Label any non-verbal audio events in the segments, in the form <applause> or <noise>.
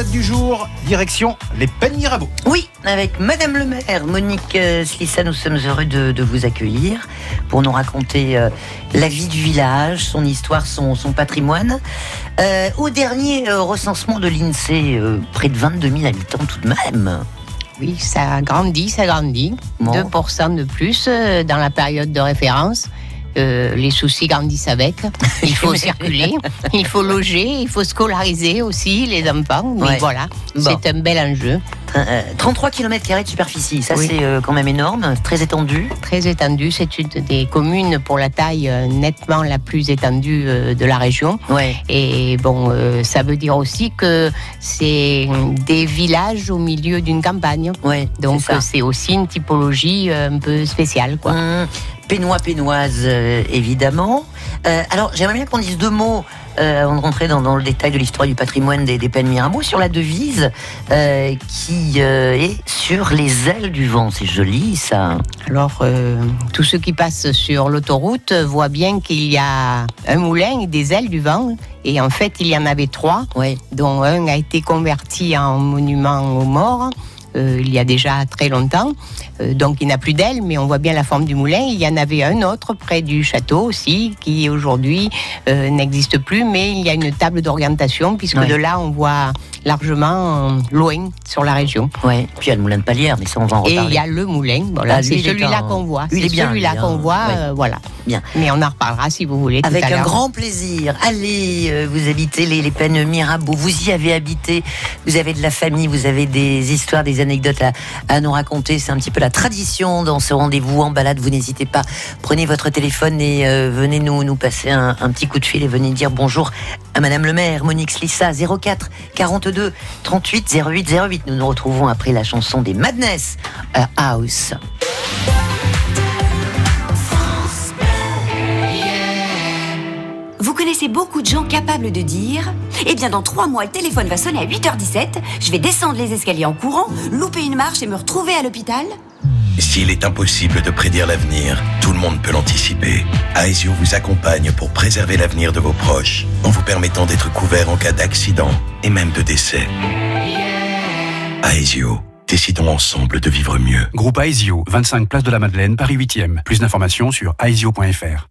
balade du jour, direction les Pennes Mirabeau. Oui, avec Madame le maire, Monique euh, Slissa, nous sommes heureux de, de vous accueillir pour nous raconter euh, la vie du village, son histoire, son, son patrimoine. Euh, au dernier euh, recensement de l'INSEE, euh, près de 22 000 habitants tout de même. Oui, ça grandit, ça grandit. Bon. 2% de plus dans la période de référence. Euh, les soucis grandissent avec. Il faut <laughs> circuler, il faut loger, il faut scolariser aussi les enfants. Mais Ouais. voilà, Bon. c'est un bel enjeu, Euh, 33 km de superficie, ça Oui. c'est euh, quand même énorme, très étendu. très étendu. C'est une des communes pour la taille euh, nettement la plus étendue euh, de la région. Ouais. Et bon, euh, ça veut dire aussi que c'est des villages au milieu d'une campagne. Ouais, Donc c'est euh, aussi une typologie euh, un peu spéciale, quoi. Hum, Pénois, pénoise, euh, évidemment. Euh, alors, j'aimerais bien qu'on dise deux mots, euh, avant de rentrer dans, dans le détail de l'histoire du patrimoine des, des Pennes Mirabeau, sur la devise euh, qui est sur les ailes du vent. C'est joli, ça. Alors, tous ceux qui passent sur l'autoroute voient bien qu'il y a un moulin et des ailes du vent. Et en fait, il y en avait trois, Ouais. dont un a été converti en monument aux morts. Euh, il y a déjà très longtemps. Euh, donc il n'a plus d'ailes, mais on voit bien la forme du moulin. Il y en avait un autre près du château aussi, qui aujourd'hui euh, n'existe plus, mais il y a une table d'orientation, puisque Ouais. de là on voit largement loin sur la région. Ouais. Puis il y a le moulin de Palière, mais ça, on va en Et reparler. il y a le moulin, Ah, c'est il est celui-là en- qu'on voit. C'est bien, celui-là lui, qu'on hein. voit, Ouais. voilà. Bien. Mais on en reparlera si vous voulez. tout Avec à un grand plaisir. Allez, vous habitez les, les Pennes Mirabeau, vous y avez habité, vous avez de la famille, vous avez des histoires, des anecdotes à, nous raconter. C'est un petit peu la tradition dans ce rendez-vous en balade. Vous n'hésitez pas, prenez votre téléphone et euh, venez nous, nous passer un, un petit coup de fil et venez dire bonjour à Madame le maire, Monique Slissa, 04 42 38 08 08. Nous nous retrouvons après la chanson des Madness euh, House. Connaissez beaucoup de gens capables de dire Eh bien, dans trois mois, le téléphone va sonner à 8h17, je vais descendre les escaliers en courant, louper une marche et me retrouver à l'hôpital S'il est impossible de prédire l'avenir, tout le monde peut l'anticiper. Aesio vous accompagne pour préserver l'avenir de vos proches, en vous permettant d'être couvert en cas d'accident et même de décès. Aesio, décidons ensemble de vivre mieux. Groupe Aesio, 25 place de la Madeleine, Paris 8e. Plus d'informations sur aesio.fr.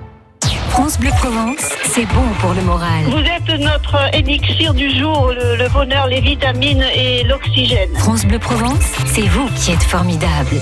France Bleu Provence, c'est bon pour le moral. Vous êtes notre élixir du jour, le, le bonheur, les vitamines et l'oxygène. France Bleu Provence, c'est vous qui êtes formidable.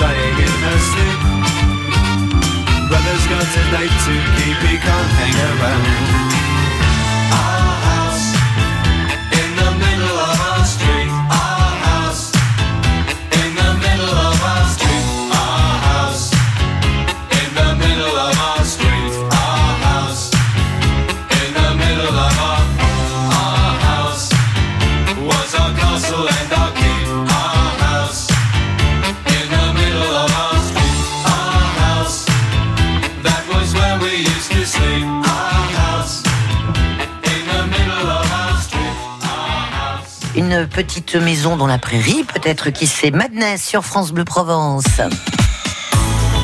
sighing in her sleep Brother's got a date to keep, he can't hang around. Petite maison dans la prairie, peut-être qui c'est Madness sur France Bleu Provence.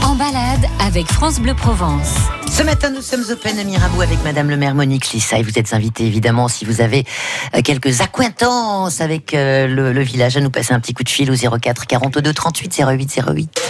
En balade avec France Bleu Provence. Ce matin, nous sommes au Pen à Mirabeau avec Madame le maire Monique Lissa et vous êtes invité évidemment si vous avez euh, quelques accointances avec euh, le, le village à nous passer un petit coup de fil au 04 42 38 08 08.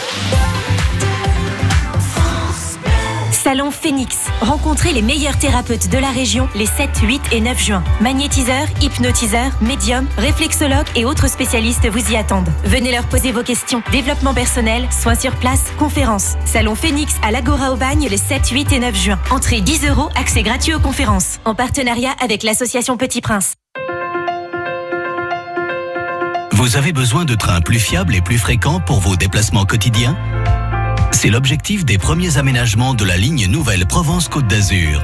Salon Phoenix. Rencontrez les meilleurs thérapeutes de la région les 7, 8 et 9 juin. Magnétiseurs, hypnotiseurs, médiums, réflexologues et autres spécialistes vous y attendent. Venez leur poser vos questions. Développement personnel, soins sur place, conférences. Salon Phoenix à l'Agora au Bagne les 7, 8 et 9 juin. Entrée 10 euros, accès gratuit aux conférences. En partenariat avec l'association Petit Prince. Vous avez besoin de trains plus fiables et plus fréquents pour vos déplacements quotidiens? C'est l'objectif des premiers aménagements de la ligne nouvelle Provence-Côte d'Azur.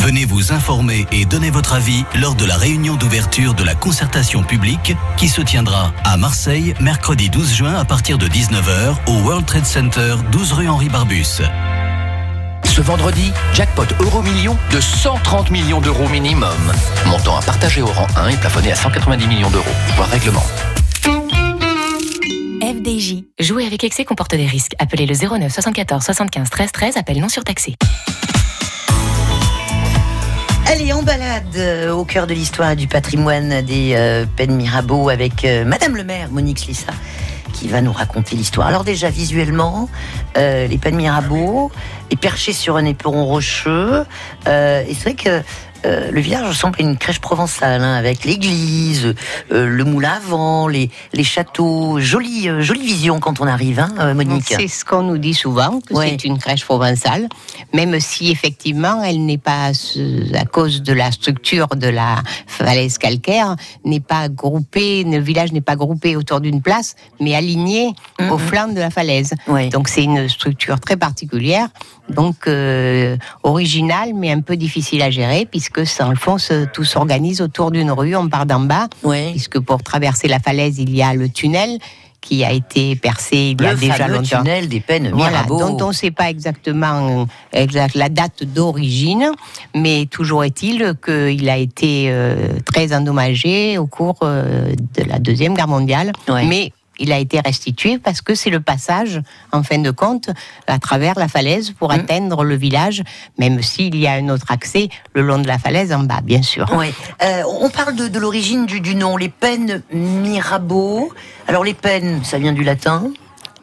Venez vous informer et donner votre avis lors de la réunion d'ouverture de la concertation publique qui se tiendra à Marseille mercredi 12 juin à partir de 19h au World Trade Center 12 rue Henri Barbus. Ce vendredi, jackpot euro million de 130 millions d'euros minimum. Montant à partager au rang 1 et plafonné à 190 millions d'euros. Voir règlement. Jouer avec excès comporte des risques. Appelez le 09 74 75 13 13. Appel non surtaxé. Allez, en balade euh, au cœur de l'histoire du patrimoine des euh, Pennes Mirabeau avec euh, Madame le maire, Monique Lissa, qui va nous raconter l'histoire. Alors déjà, visuellement, euh, les Pennes Mirabeau est perché sur un éperon rocheux. euh, et c'est vrai que euh, le village ressemble à une crèche provençale, hein, avec l'église, euh, le moulin à vent, les, les châteaux. Jolie, euh, jolie vision quand on arrive, hein, Monique. C'est ce qu'on nous dit souvent, que Ouais. c'est une crèche provençale, même si effectivement elle n'est pas, à cause de la structure de la falaise calcaire, n'est pas groupée, le village n'est pas groupé autour d'une place, mais aligné au flanc de la falaise. Donc c'est une structure très particulière, donc originale, mais un peu difficile à gérer, puisque le fond, ce- tout s'organise autour d'une rue, on part d'en bas, puisque pour traverser la falaise, il y a le tunnel qui a été percé il y a Le déjà longtemps. tunnel des Pennes Voilà, dont on ne sait pas exactement euh, exact, la date d'origine, mais toujours est-il qu'il a été euh, très endommagé au cours euh, de la Deuxième Guerre mondiale. Mais il a été restitué parce que c'est le passage, en fin de compte, à travers la falaise pour Mmh. atteindre le village, même s'il y a un autre accès le long de la falaise en bas, bien sûr. Ouais. Euh, on parle de, de l'origine du, du nom, les pennes Mirabeau. Alors les pennes, ça vient du latin,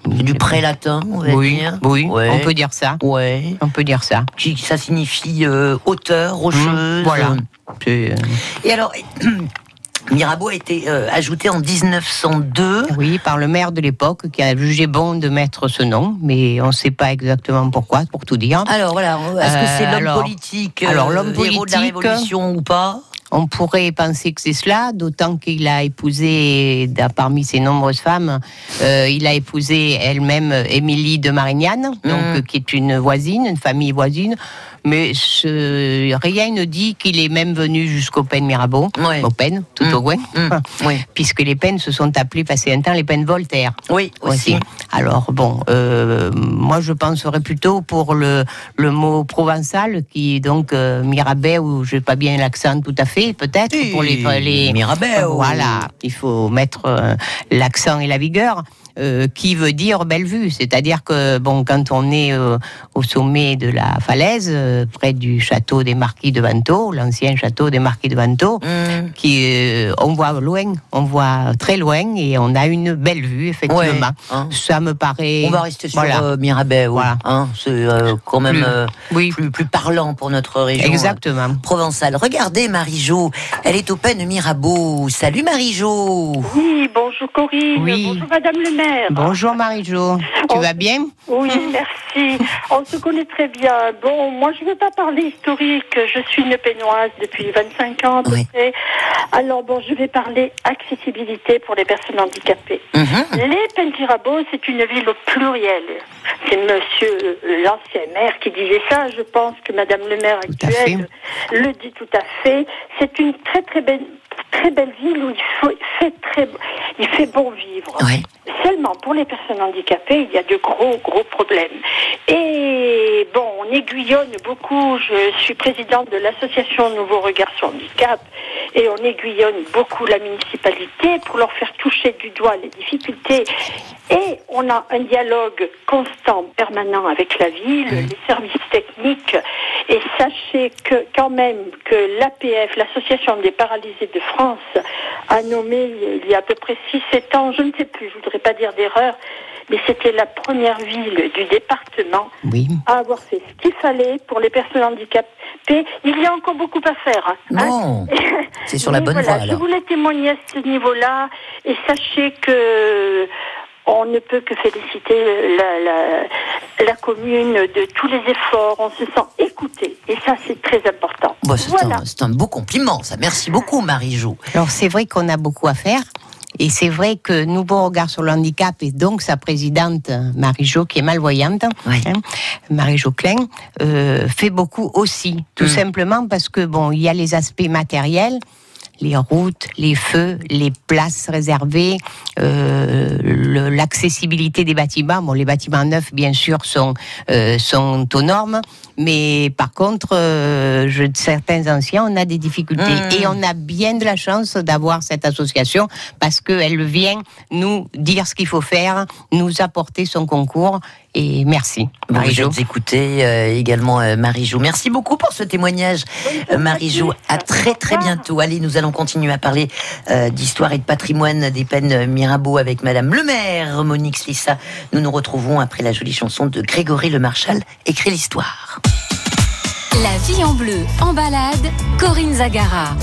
du pré-latin, on va Oui, dire. oui, Ouais. on peut dire ça. Ouais. On peut dire ça. Qui, ça signifie euh, hauteur, rocheuse. voilà. Et alors, <clears throat> Mirabeau a été euh, ajouté en 1902. Oui, par le maire de l'époque qui a jugé bon de mettre ce nom, mais on ne sait pas exactement pourquoi, pour tout dire. Alors voilà, est-ce que c'est Euh, l'homme alors- politique, alors euh, l'homme héros de la Révolution ou pas? On pourrait penser que c'est cela, d'autant qu'il a épousé, parmi ses nombreuses femmes, euh, il a épousé elle-même Émilie de Marignane, donc, euh, qui est une voisine, une famille voisine. Mais ce- rien ne dit qu'il est même venu jusqu'au Pen Mirabeau, au Pen, tout au loin, <laughs> puisque les Pennes se sont appelées, passé un temps, les Pennes Voltaire. Oui, aussi. Alors bon, euh, moi je penserais plutôt pour le, le mot provençal qui est donc euh, Mirabet ou je n'ai pas bien l'accent tout à fait peut-être pour les, les Mirabet, oh. Voilà, il faut mettre euh, l'accent et la vigueur. Euh, qui veut dire belle vue, c'est-à-dire que bon, quand on est euh, au sommet de la falaise, euh, près du château des Marquis de Vanto, l'ancien château des Marquis de Vanto, Mm. qui euh, on voit loin, on voit très loin et on a une belle vue effectivement. Ouais, hein. Ça me paraît. On va rester sur Voilà. euh, Mirabet, oui, hein, c'est euh, quand même Plus- euh, plus, plus parlant pour notre région Exactement. euh, provençale. Regardez Marie-Jo, elle est au Pen Mirabeau. Salut Marie-Jo Oui, bonjour bonjour Corinne, Oui. bonjour Madame le maire. Bonjour Marie-Jo, tu vas bien? Oui, merci. On se connaît très bien. Bon, moi, je ne veux pas parler historique. Je suis une pénoise depuis 25 ans à peu près. Alors, bon, je vais parler accessibilité pour les personnes handicapées. Les Pentirabos, c'est une ville au pluriel. C'est monsieur euh, l'ancien maire qui disait ça. Je pense que Madame le maire actuelle le dit tout à fait. C'est une très, très belle très belle ville où il, faut, fait très il fait bon vivre. Seulement pour les personnes handicapées, il y a de gros gros problèmes. Et bon, on aiguillonne beaucoup. Je suis présidente de l'association Nouveau Regard sur Handicap et on aiguillonne beaucoup la municipalité pour leur faire toucher du doigt les difficultés. Et on a un dialogue constant, permanent avec la ville, les services techniques. Et sachez que quand même que l'APF, l'Association des paralysés de France, a nommé il y a à peu près 6-7 ans, je ne sais plus, je voudrais pas dire d'erreur, mais c'était la première ville du département à avoir fait ce qu'il fallait pour les personnes handicapées. Il y a encore beaucoup à faire. hein. <laughs> C'est sur la bonne voilà, voie Je voulais témoigner à ce niveau-là et sachez que on ne peut que féliciter la, la, la commune de tous les efforts. On se sent écouté et ça c'est très important. Bon, c'est un, beau compliment, ça. Merci beaucoup, Marie-Jo. Alors c'est vrai qu'on a beaucoup à faire. Et c'est vrai que Nouveau Regard sur le handicap et donc sa présidente Marie-Jo, qui est malvoyante, hein, Marie-Jo Klein, euh, fait beaucoup aussi. Tout simplement parce que bon, il y a les aspects matériels, les routes, les feux, les places réservées, euh, l'accessibilité des bâtiments. Bon, les bâtiments neufs, bien sûr, sont, euh, sont aux normes, mais par contre, euh, je, certains anciens, on a des difficultés. Mmh. Et on a bien de la chance d'avoir cette association parce qu'elle vient nous dire ce qu'il faut faire, nous apporter son concours. Et merci, Bon, Marie-Jo. euh, également euh, Marie-Jo. Merci beaucoup pour ce témoignage, euh, Marie-Jo. À très très bientôt. Allez, nous allons continuer à parler euh, d'histoire et de patrimoine des peines Mirabeau avec Madame le maire, Monique Slissa. Nous nous retrouvons après la jolie chanson de Grégory Le Marchal, Écrit l'histoire. La vie en bleu, en balade, Corinne Zagara.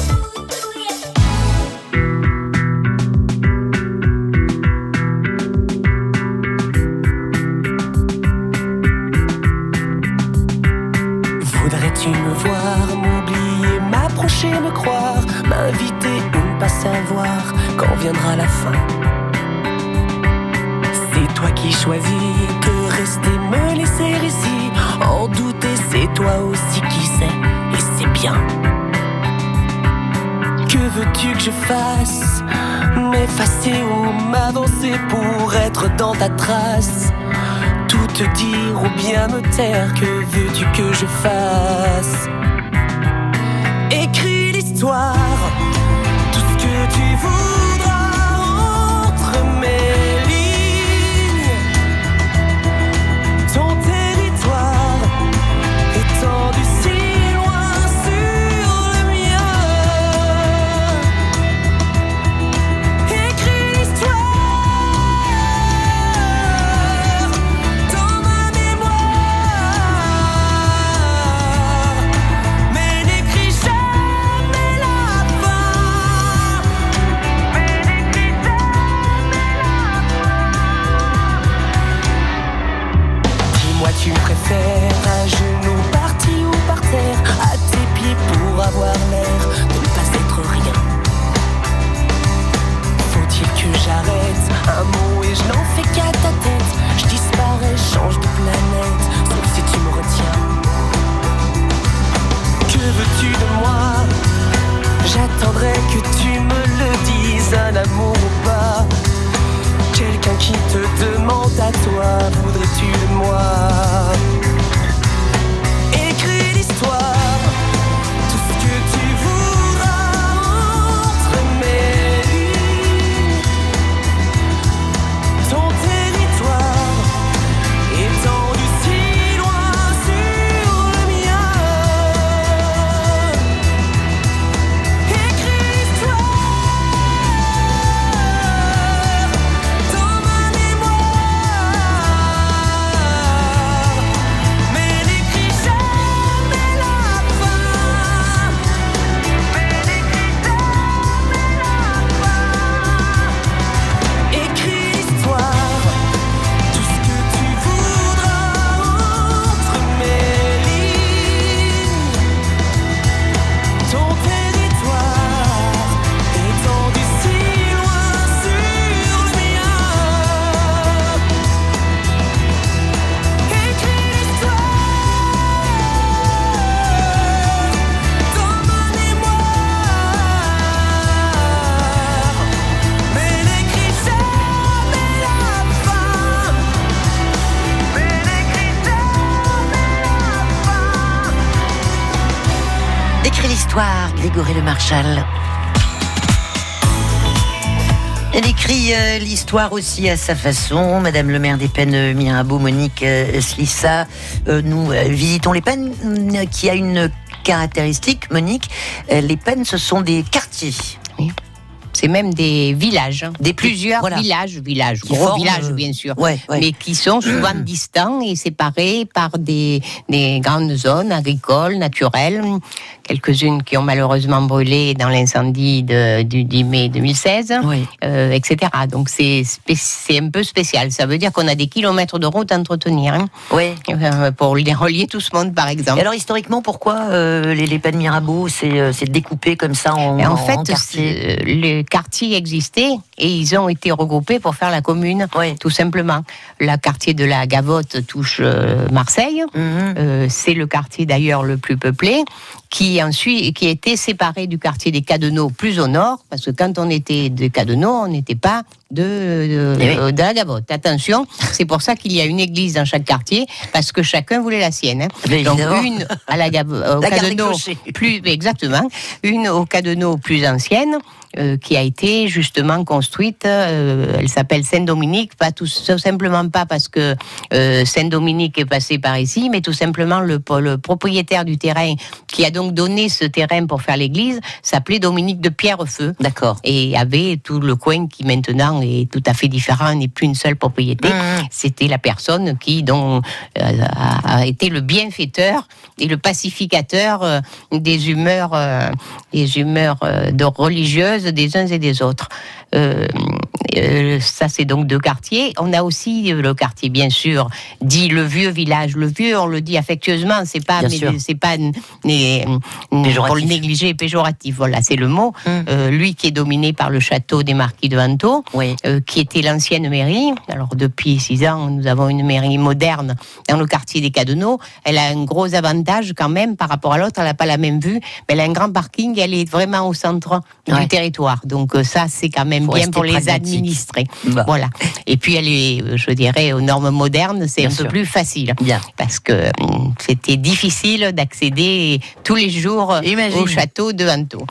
Voudrais-tu me voir, m'oublier, m'approcher, me croire, m'inviter ou ne pas savoir quand viendra la fin? C'est toi qui choisis que rester, me laisser ici, en douter, c'est toi aussi qui sais, et c'est bien. Que veux-tu que je fasse? M'effacer ou m'avancer pour être dans ta trace? Te dire ou bien me taire, que veux-tu que je fasse? Écris l'histoire, Elle écrit euh, l'histoire aussi à sa façon. Madame le maire des Pennes euh, Mirabeau, Monique euh, Slissa. Euh, nous visitons les Pennes euh, qui a une caractéristique, Monique. Les Pennes, ce sont des quartiers. C'est même des villages, hein. Des plusieurs voilà. villages, villages, Qui gros forment, villages bien sûr, ouais, ouais. mais qui sont souvent <clears throat> distants et séparés par des, des grandes zones agricoles, naturelles, quelques-unes qui ont malheureusement brûlé dans l'incendie de- du 10 mai 2016, euh, etc. Donc c'est un peu spécial. Ça veut dire qu'on a des kilomètres de route à entretenir hein, Ouais. euh, pour les relier tout ce monde, par exemple. Et alors historiquement, pourquoi euh, les, les Pennes Mirabeau, c'est découpé comme ça en, en en fait, quartiers c'est- le quartier existait et ils ont été regroupés pour faire la commune, tout simplement. Le quartier de la Gavotte touche Marseille. Mhm. C'est le quartier d'ailleurs le plus peuplé, qui ensuite qui était séparé du quartier des Cadeneaux plus au nord, parce que quand on était des Cadeneaux, on n'était pas de, de, Eh oui. euh, de la Gavotte. Attention, c'est pour ça qu'il y a une église dans chaque quartier, parce que chacun voulait la sienne. hein. Donc évidemment. une à la Gavotte, <laughs> au La plus exactement, une au Cadeneau plus ancienne. euh, qui a été justement construite, euh, elle s'appelle Saint-Dominique, pas tout, tout simplement pas parce que euh, Saint-Dominique est passé par ici, mais tout simplement le, le propriétaire du terrain qui a donc donné ce terrain pour faire l'église s'appelait Dominique de Pierrefeu. D'accord. Et avait tout le coin qui maintenant est tout à fait différent, n'est plus une seule propriété. Mmh. C'était la personne qui donc euh, a, été le bienfaiteur et le pacificateur euh, des humeurs, euh, des humeurs de religieuses des uns et des autres. Euh, euh, ça, c'est donc deux quartiers. On a aussi euh, le quartier, bien sûr, dit le vieux village. Le vieux, on le dit affectueusement, c'est pas, c'est pas pour le négliger, péjoratif. Voilà, c'est le mot. Euh, lui qui est dominé par le château des marquis de Vanto, euh, qui était l'ancienne mairie. Alors depuis six ans, nous avons une mairie moderne dans le quartier des Cadeneaux. Elle a un gros avantage quand même par rapport à l'autre. Elle n'a pas la même vue, mais elle a un grand parking. Elle est vraiment au centre Ouais. du territoire. Donc ça, c'est quand même Bien pour les administrés. Bah. Voilà. Et puis elle est, euh, je dirais, aux normes modernes, c'est un peu plus facile. Bien. Parce que hum, c'était difficile d'accéder tous les jours Imagine. au château de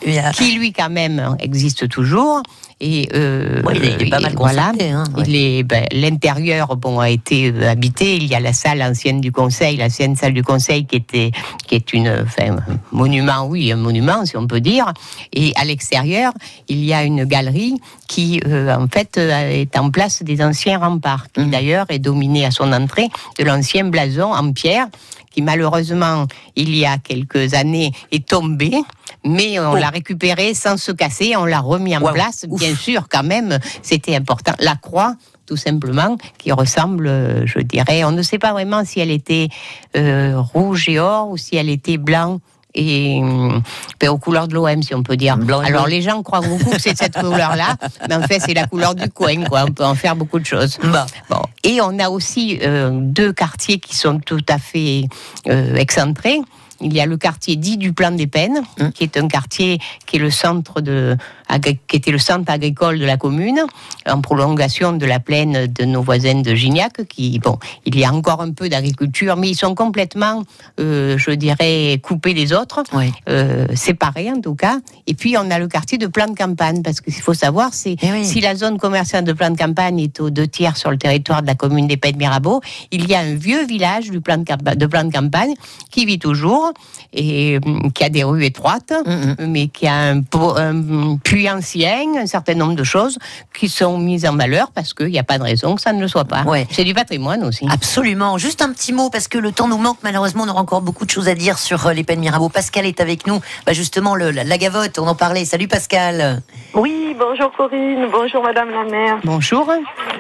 Bien. qui lui quand même existe toujours. Et euh, Ouais, il est- il est pas mal voilà. hein, ouais. Ben, l'intérieur bon a été euh, habité. Il y a la salle ancienne du conseil, l'ancienne salle du conseil qui était qui est une enfin, un monument, oui, un monument si on peut dire. Et à l'extérieur, il y a une galerie qui euh, en fait est en place des anciens remparts, qui Mmh. d'ailleurs est dominée à son entrée de l'ancien blason en pierre qui malheureusement, il y a quelques années, est tombé, mais on Oh. l'a récupéré sans se casser, on l'a remis en place. Bien sûr, quand même, c'était important. La croix, tout simplement, qui ressemble, je dirais, on ne sait pas vraiment si elle était euh, rouge et or ou si elle était blanc. Et hum, ben, aux couleurs de l'OM, si on peut dire. Blanc Alors les gens croient beaucoup que c'est cette <laughs> couleur-là, mais en fait c'est la couleur du coin, quoi. On peut en faire beaucoup de choses. Bah. Bon. Et on a aussi euh, deux quartiers qui sont tout à fait euh, excentrés. Il y a le quartier dit du Plan des Peines, Hum. qui est un quartier qui est le centre de, qui était le centre agricole de la commune, en prolongation de la plaine de nos voisins de Gignac. Qui, bon, il y a encore un peu d'agriculture, mais ils sont complètement, euh, je dirais, coupés des autres, euh, séparés en tout cas. Et puis on a le quartier de plan de campagne, parce qu'il faut savoir, c'est Eh oui. si la zone commerciale de plan de campagne est aux deux tiers sur le territoire de la commune des Pays de Mirabeau, il y a un vieux village du plan de, campa- de plan de campagne qui vit toujours et hum, qui a des rues étroites, mais qui a un puits ancien, un certain nombre de choses qui sont mises en valeur parce qu'il n'y a pas de raison que ça ne le soit pas. Ouais. C'est du patrimoine aussi. Absolument. Juste un petit mot, parce que le temps nous manque. Malheureusement, on aura encore beaucoup de choses à dire sur euh, les peines Mirabeau. Pascal est avec nous. Bah, justement, le, la, la gavotte, on en parlait. Salut Pascal. Oui, bonjour Corinne, bonjour Madame la maire. Bonjour.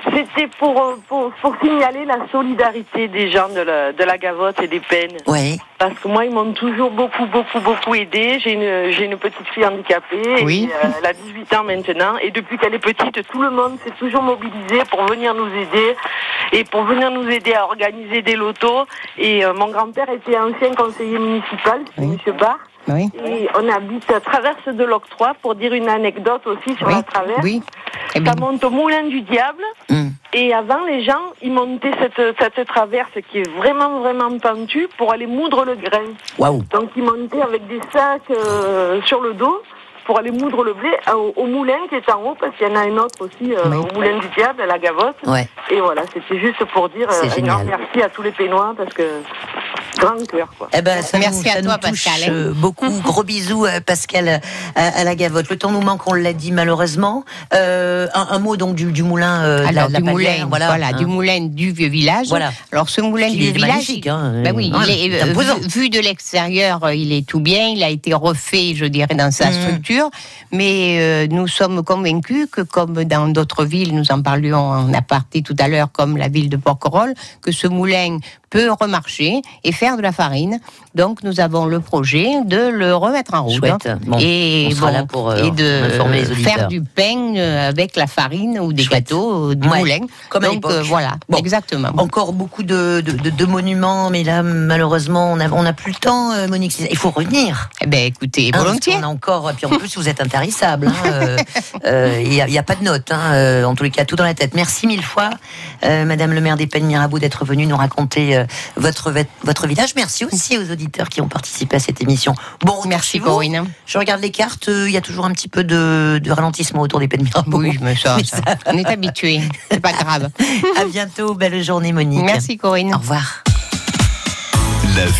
C'était pour, euh, pour, pour signaler la solidarité des gens de la, de la Gavotte et des peines. Ouais. Parce que moi, ils m'ont toujours beaucoup, beaucoup, beaucoup aidé. J'ai une, j'ai une petite fille handicapée. Oui. Et, euh, elle a 18 ans maintenant. Et depuis qu'elle est petite, tout le monde s'est toujours mobilisé pour venir nous aider. Et pour venir nous aider à organiser des lotos. Et euh, mon grand-père était ancien conseiller municipal, c'est Monsieur Barr. Oui. Et on habite à Traverse de l'Octroi pour dire une anecdote aussi sur Oui. la traverse. Oui. Eh Ça monte au Moulin du Diable. Hum. Et avant, les gens, ils montaient cette, cette traverse qui est vraiment, vraiment pentue pour aller moudre le grain. Donc, ils montaient avec des sacs euh, sur le dos pour aller moudre le blé au, au moulin qui est en haut, parce qu'il y en a un autre aussi euh, au moulin du diable, à la gavotte. Ouais. Et voilà, c'était juste pour dire C'est euh, un grand merci à tous les Pénois, parce que grand cœur, quoi. Eh ben, ça Merci nous, à ça toi, nous touche, Pascal. euh, beaucoup. <laughs> Gros bisous, Pascal, à, à la gavotte. Le temps nous manque, on l'a dit malheureusement. Euh, un, un mot donc du, du moulin euh, de la- Alors, de la du Palière, moulin, voilà, voilà, hein. du moulin du vieux village. Voilà. Alors, ce moulin du est vieux village, hein, ben oui, il est, euh, vu, vu de l'extérieur, il est tout bien. Il a été refait, je dirais, dans sa Mhm. structure. Mais euh, nous sommes convaincus que, comme dans d'autres villes, nous en parlions en aparté tout à l'heure, comme la ville de Porquerolles, que ce moulin peut remarcher et faire de la farine. Donc, nous avons le projet de le remettre en route. Chouette. Bon, et on sera bon, là pour, euh, et de faire du pain euh, avec la farine ou des Chouette. gâteaux, euh, du Ouais, moulin. comme à Donc, euh, voilà, Bon. exactement. Encore beaucoup de, de, de- de monuments, mais là, malheureusement, on n'a on n'a plus le temps, euh, Monique. Il faut revenir. Eh ben, écoutez, Hein, volontiers. qu'on a encore, et puis en plus, vous êtes intarissable. hein, <laughs> Il n'y a, a pas de note, hein, en tous les cas, tout dans la tête. Merci mille fois, Madame le maire des Pennes Mirabeau, d'être venue nous raconter votre, votre village. Merci aussi aux auditeurs qui ont participé à cette émission. Bon, Merci. Corinne. Je regarde les cartes, euh, il y a toujours un petit peu de, de ralentissement autour des Pennes Mirabeau. Oui, mais ça, Mais ça, on est habitué. C'est pas grave. <laughs> À bientôt, belle journée, Monique. Merci, Corinne. Au revoir. La vie